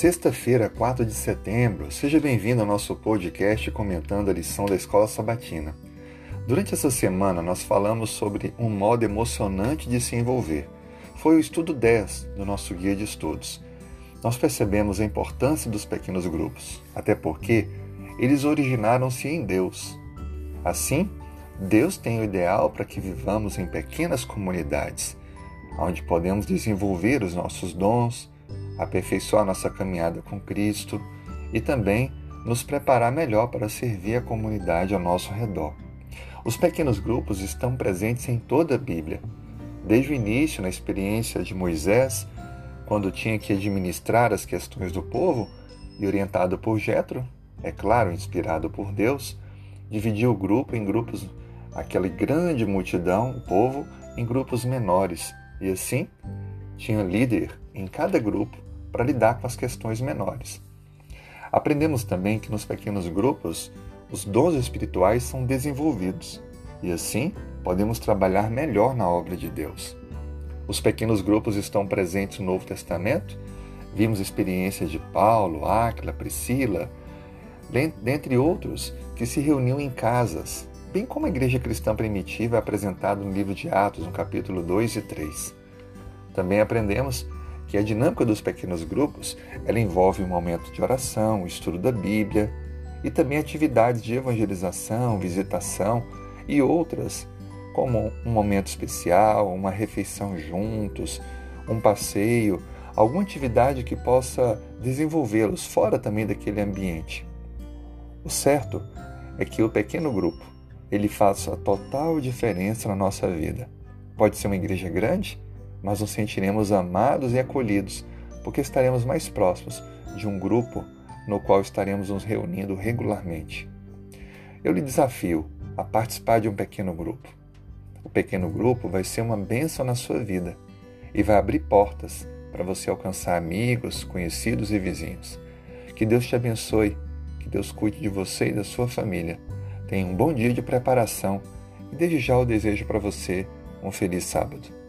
Sexta-feira, 4 de setembro, seja bem-vindo ao nosso podcast comentando a lição da Escola Sabatina. Durante essa semana, nós falamos sobre um modo emocionante de se envolver. Foi o estudo 10 do nosso guia de estudos. Nós percebemos a importância dos pequenos grupos, até porque eles originaram-se em Deus. Assim, Deus tem o ideal para que vivamos em pequenas comunidades, onde podemos desenvolver os nossos dons, aperfeiçoar nossa caminhada com Cristo e também nos preparar melhor para servir a comunidade ao nosso redor. Os pequenos grupos estão presentes em toda a Bíblia. Desde o início, na experiência de Moisés, quando tinha que administrar as questões do povo e orientado por Jetro, é claro, inspirado por Deus, dividiu o grupo em grupos, aquela grande multidão, o povo, em grupos menores, e assim tinha líder em cada grupo para lidar com as questões menores. Aprendemos também que nos pequenos grupos os dons espirituais são desenvolvidos e assim podemos trabalhar melhor na obra de Deus. Os pequenos grupos estão presentes no Novo Testamento. Vimos experiências de Paulo, Áquila, Priscila, dentre outros que se reuniam em casas, bem como a igreja cristã primitiva é apresentada no livro de Atos, no capítulo 2 e 3. Também aprendemos que a dinâmica dos pequenos grupos ela envolve um momento de oração, estudo da Bíblia e também atividades de evangelização, visitação e outras, como um momento especial, uma refeição juntos, um passeio, alguma atividade que possa desenvolvê-los fora também daquele ambiente. O certo é que o pequeno grupo ele faz a total diferença na nossa vida. Pode ser uma igreja grande, mas nos sentiremos amados e acolhidos, porque estaremos mais próximos de um grupo no qual estaremos nos reunindo regularmente. Eu lhe desafio a participar de um pequeno grupo. O pequeno grupo vai ser uma bênção na sua vida e vai abrir portas para você alcançar amigos, conhecidos e vizinhos. Que Deus te abençoe, que Deus cuide de você e da sua família. Tenha um bom dia de preparação e desde já eu desejo para você um feliz sábado.